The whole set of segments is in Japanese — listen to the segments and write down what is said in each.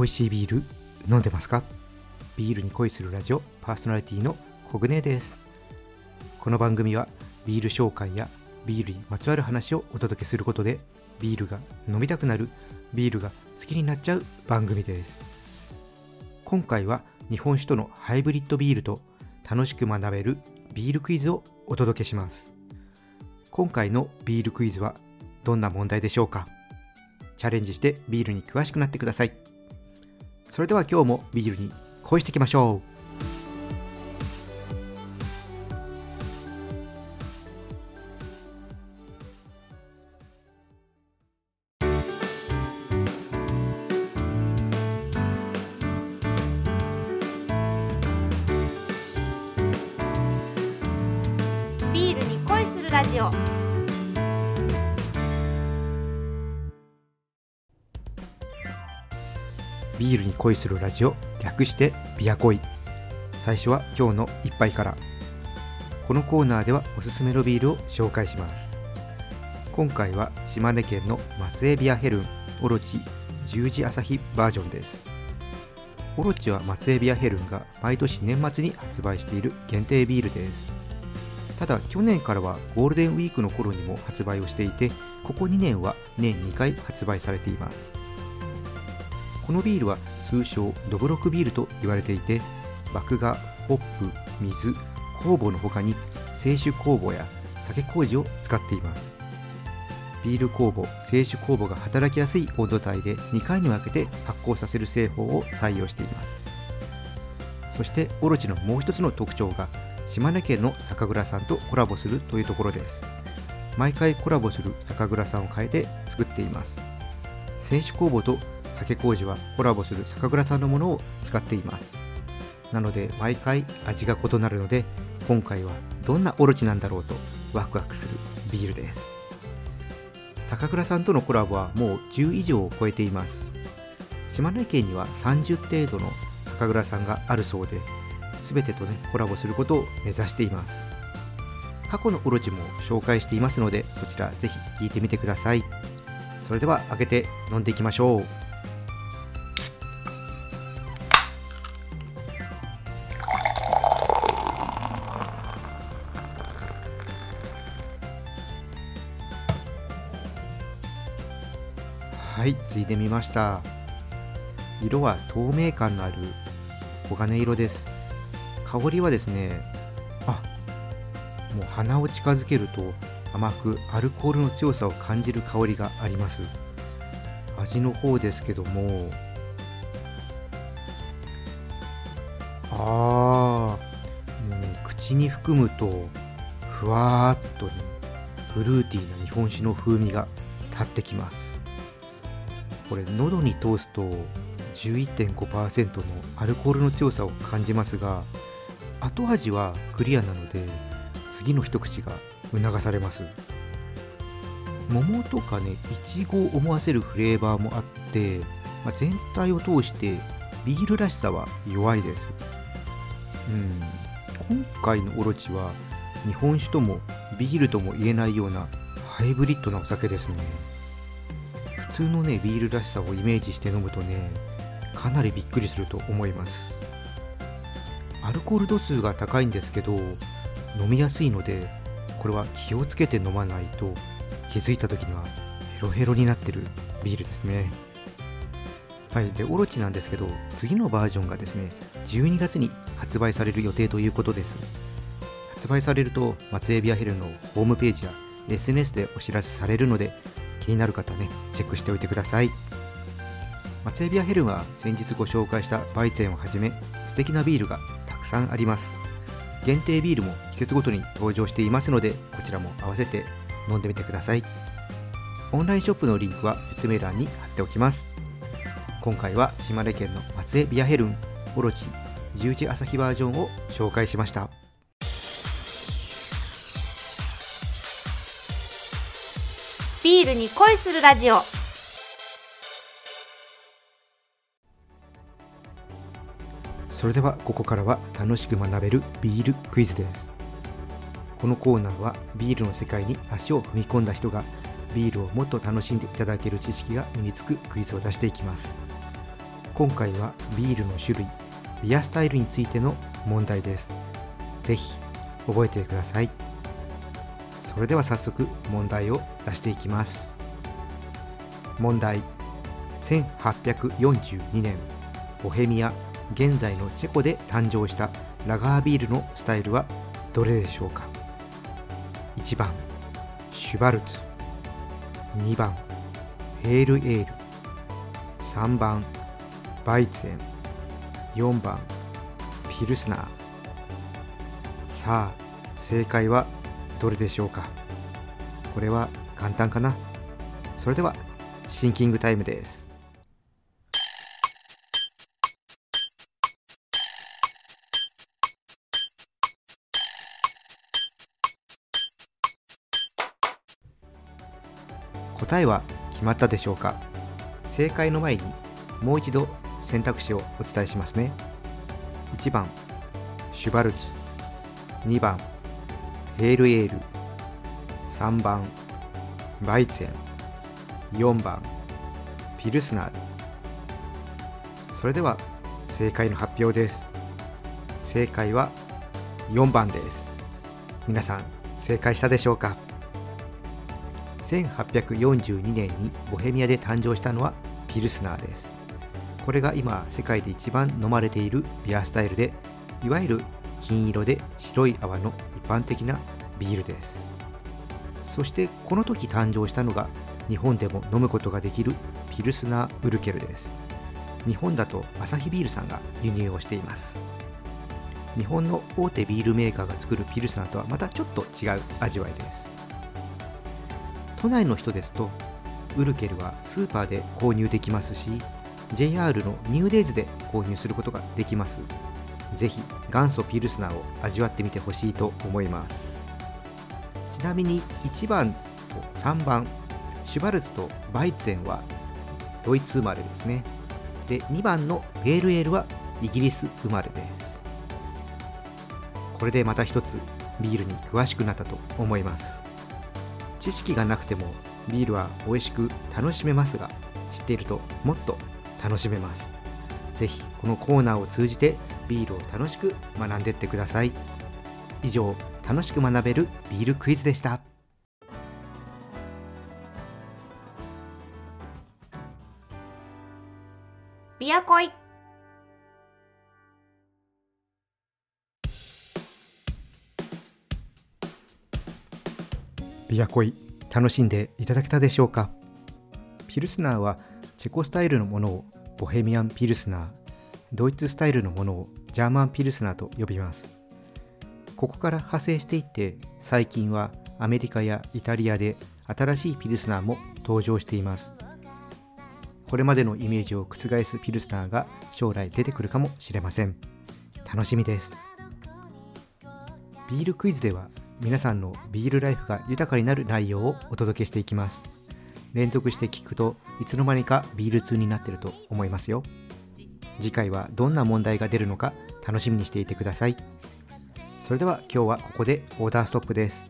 美味しいビール飲んでますか？ビールに恋するラジオパーソナリティのコグネです。この番組はビール紹介やビールにまつわる話をお届けすることでビールが飲みたくなるビールが好きになっちゃう番組です。今回は日本酒とのハイブリッドビールと楽しく学べるビールクイズをお届けします。今回のビールクイズはどんな問題でしょうか？チャレンジしてビールに詳しくなってください。それでは今日もビールに恋していきましょう。ビールに恋するラジオ。ビールに恋するラジオ。略してビア恋。最初は今日の一杯から。このコーナーではおすすめのビールを紹介します。今回は島根県の松江ビアヘルンオロチ十字朝日バージョンです。オロチは松江ビアヘルンが毎年年末に発売している限定ビールです。ただ去年からはゴールデンウィークの頃にも発売をしていてここ2年は年2回発売されています。このビールは通称ドブロクビールと言われていて麦芽ホップ水酵母の他に清酒酵母や酒麹を使っています。ビール酵母清酒酵母が働きやすい温度帯で2回に分けて発酵させる製法を採用しています。そしてオロチのもう一つの特徴が島根県の酒蔵さんとコラボするというところです。毎回コラボする酒蔵さんを変えて作っています。清酒酵母と酒麹はコラボする酒蔵さんのものを使っています。なので毎回味が異なるので今回はどんなオロチなんだろうとワクワクするビールです。酒蔵さんとのコラボはもう10以上を超えています。島根県には30程度の酒蔵さんがあるそうで全てとねコラボすることを目指しています。過去のオロチも紹介していますのでそちらぜひ聞いてみてください。それでは開けて飲んでいきましょう。はいついでみました。色は透明感のある黄金色です。香りはですねあもう鼻を近づけると甘くアルコールの強さを感じる香りがあります。味の方ですけどもあーもうね口に含むとふわーっとねフルーティーな日本酒の風味が立ってきます。これ喉に通すと11.5%のアルコールの強さを感じますが後味はクリアなので次の一口が促されます。桃とかねいちごを思わせるフレーバーもあって、まあ、全体を通してビールらしさは弱いです。うん。今回のオロチは日本酒ともビールとも言えないようなハイブリッドなお酒ですね。普通のねビールらしさをイメージして飲むとねかなりびっくりすると思います。アルコール度数が高いんですけど飲みやすいのでこれは気をつけて飲まないと気づいた時にはヘロヘロになってるビールですね。はいでオロチなんですけど次のバージョンがですね12月に発売される予定ということです。発売されると松江ビアヘルのホームページや SNS でお知らせされるので気になる方はねチェックしておいてください。松江ビアヘルンは先日ご紹介したバイゼンをはじめ素敵なビールがたくさんあります。限定ビールも季節ごとに登場していますのでこちらも合わせて飲んでみてください。オンラインショップのリンクは説明欄に貼っておきます。今回は島根県の松江ビアヘルンオロチ十字朝日バージョンを紹介しました。ビールに恋するラジオ。それではここからは楽しく学べるビールクイズです。このコーナーはビールの世界に足を踏み込んだ人がビールをもっと楽しんでいただける知識が身につくクイズを出していきます。今回はビールの種類ビアスタイルについての問題です。ぜひ覚えてください。それでは早速問題を出していきます。問題。1842年。ボヘミア現在のチェコで誕生したラガービールのスタイルはどれでしょうか？1番。シュバルツ。2番。ヘールエール。3番。バイツェン。4番。ピルスナー。さあ正解はどれでしょうか？これは簡単かな？それではシンキングタイムです。答えは決まったでしょうか？正解の前にもう一度選択肢をお伝えしますね。1番シュバルツ。2番ヘールエール3番バイツェン4番ピルスナーそれでは正解の発表です。正解は4番です。皆さん正解したでしょうか？1842年にボヘミアで誕生したのはピルスナーです。これが今世界で一番飲まれているビアスタイルでいわゆる金色で白い泡の一般的なビールです。そしてこの時誕生したのが日本でも飲むことができるピルスナーウルケルです。日本だとアサヒビールさんが輸入をしています。日本の大手ビールメーカーが作るピルスナーとはまたちょっと違う味わいです。都内の人ですとウルケルはスーパーで購入できますし JR のニューデイズで購入することができます。ぜひ元祖ピルスナーを味わってみてほしいと思います。ちなみに1番と3番シュバルツとバイツェンはドイツ生まれですね。で2番のペールエールはイギリス生まれです。これでまた一つビールに詳しくなったと思います。知識がなくてもビールは美味しく楽しめますが知っているともっと楽しめます。ぜひこのコーナーを通じてビールを楽しく学んでいってください。以上楽しく学べるビールクイズでした。ビアコイ。ビアコイ楽しんでいただけたでしょうか？ピルスナーはチェコスタイルのものをボヘミアンピルスナードイツスタイルのものをジャーマンピルスナーと呼びます。ここから派生していって最近はアメリカやイタリアで新しいピルスナーも登場しています。これまでのイメージを覆すピルスナーが将来出てくるかもしれません。楽しみです。ビールクイズでは皆さんのビールライフが豊かになる内容をお届けしていきます。連続して聞くといつの間にかビール通になってると思いますよ。次回はどんな問題が出るのか楽しみにしていてください。それでは今日はここでオーダーストップです。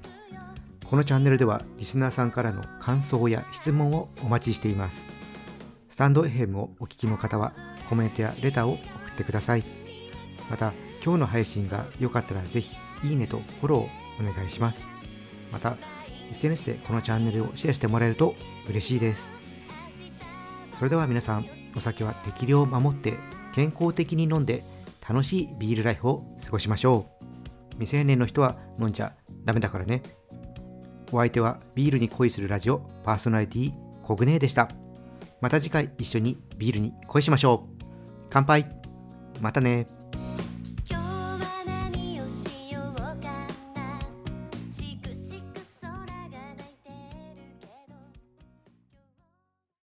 このチャンネルではリスナーさんからの感想や質問をお待ちしています。スタンド FM をお聞きの方はコメントやレターを送ってください。また今日の配信が良かったらぜひいいねとフォローをお願いします。また SNS でこのチャンネルをシェアしてもらえると嬉しいです。それでは皆さんお酒は適量を守って健康的に飲んで楽しいビールライフを過ごしましょう。未成年の人は飲んじゃダメだからね。お相手はビールに恋するラジオパーソナリティコグネーでした。また次回一緒にビールに恋しましょう。乾杯。またね。